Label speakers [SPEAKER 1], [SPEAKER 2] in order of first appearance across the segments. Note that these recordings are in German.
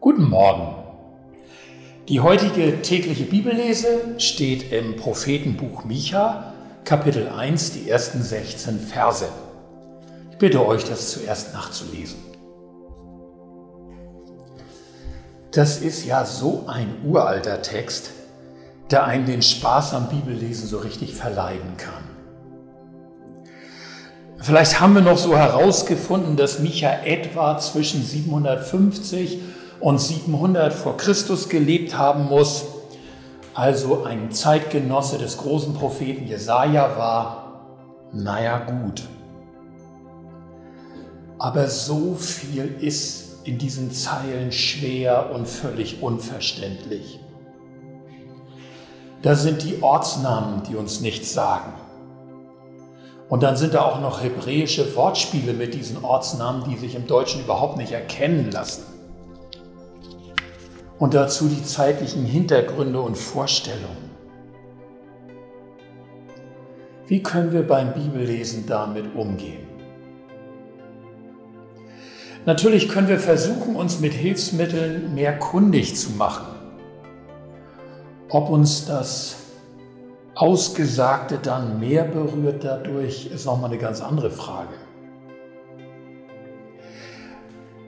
[SPEAKER 1] Guten Morgen. Die heutige tägliche Bibellese steht im Prophetenbuch Micha, Kapitel 1, die ersten 16 Verse. Ich bitte euch, das zuerst nachzulesen. Das ist ja so ein uralter Text, der einen den Spaß am Bibellesen so richtig verleiden kann. Vielleicht haben wir noch so herausgefunden, dass Micha etwa zwischen 750 und 700 vor Christus gelebt haben muss, also ein Zeitgenosse des großen Propheten Jesaja war. Naja, gut. Aber so viel ist in diesen Zeilen schwer und völlig unverständlich. Da sind die Ortsnamen, die uns nichts sagen. Und dann sind da auch noch hebräische Wortspiele mit diesen Ortsnamen, die sich im Deutschen überhaupt nicht erkennen lassen. Und dazu die zeitlichen Hintergründe und Vorstellungen. Wie können wir beim Bibellesen damit umgehen? Natürlich können wir versuchen, uns mit Hilfsmitteln mehr kundig zu machen. Ob uns das Ausgesagte dann mehr berührt dadurch, ist nochmal eine ganz andere Frage.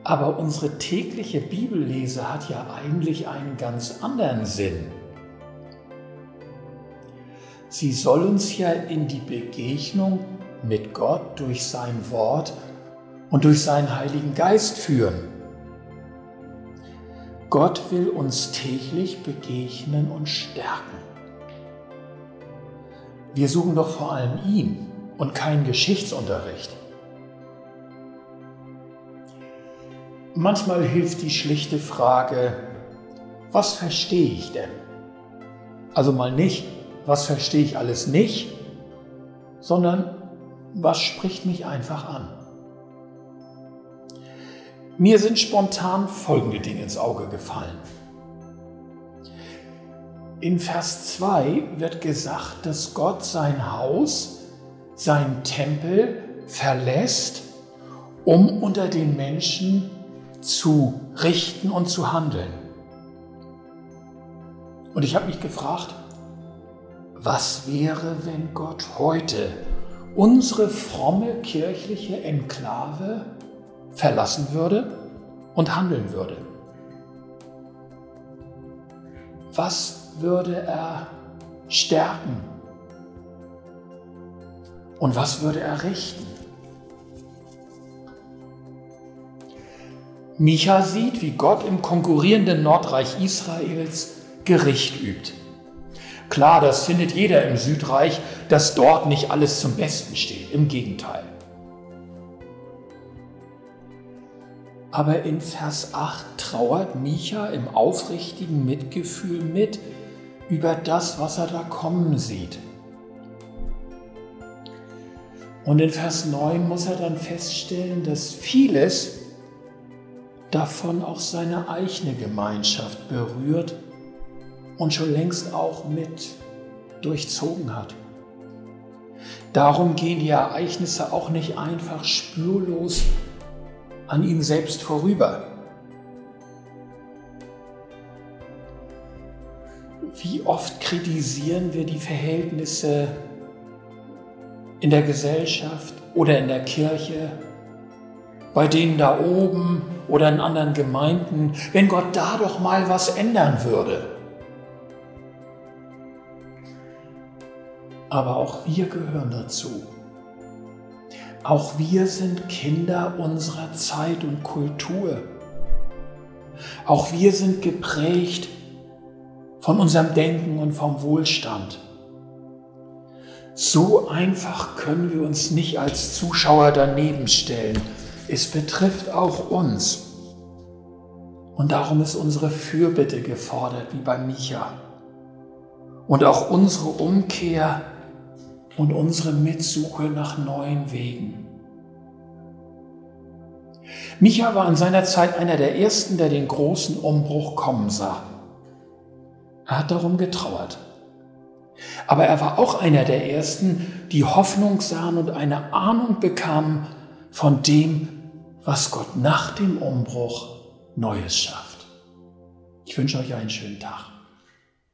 [SPEAKER 1] Aber unsere tägliche Bibellese hat ja eigentlich einen ganz anderen Sinn. Sie soll uns ja in die Begegnung mit Gott durch sein Wort und durch seinen Heiligen Geist führen. Gott will uns täglich begegnen und stärken. Wir suchen doch vor allem ihn und keinen Geschichtsunterricht. Manchmal hilft die schlichte Frage, was verstehe ich denn? Also mal nicht, was verstehe ich alles nicht, sondern was spricht mich einfach an? Mir sind spontan folgende Dinge ins Auge gefallen. In Vers 2 wird gesagt, dass Gott sein Haus, sein Tempel verlässt, um unter den Menschen zu richten und zu handeln. Und ich habe mich gefragt, was wäre, wenn Gott heute unsere fromme kirchliche Enklave verlassen würde und handeln würde? Was würde er stärken? Und was würde er richten? Micha sieht, wie Gott im konkurrierenden Nordreich Israels Gericht übt. Klar, das findet jeder im Südreich, dass dort nicht alles zum Besten steht. Im Gegenteil. Aber in Vers 8 trauert Micha im aufrichtigen Mitgefühl mit, über das, was er da kommen sieht. Und in Vers 9 muss er dann feststellen, dass vieles davon auch seine eigene Gemeinschaft berührt und schon längst auch mit durchzogen hat. Darum gehen die Ereignisse auch nicht einfach spurlos an ihm selbst vorüber. Wie oft kritisieren wir die Verhältnisse in der Gesellschaft oder in der Kirche, bei denen da oben oder in anderen Gemeinden, wenn Gott da doch mal was ändern würde. Aber auch wir gehören dazu. Auch wir sind Kinder unserer Zeit und Kultur. Auch wir sind geprägt von unserem Denken und vom Wohlstand. So einfach können wir uns nicht als Zuschauer daneben stellen. Es betrifft auch uns. Und darum ist unsere Fürbitte gefordert, wie bei Micha. Und auch unsere Umkehr und unsere Mitsuche nach neuen Wegen. Micha war in seiner Zeit einer der ersten, der den großen Umbruch kommen sah. Er hat darum getrauert. Aber er war auch einer der Ersten, die Hoffnung sahen und eine Ahnung bekamen von dem, was Gott nach dem Umbruch Neues schafft. Ich wünsche euch einen schönen Tag.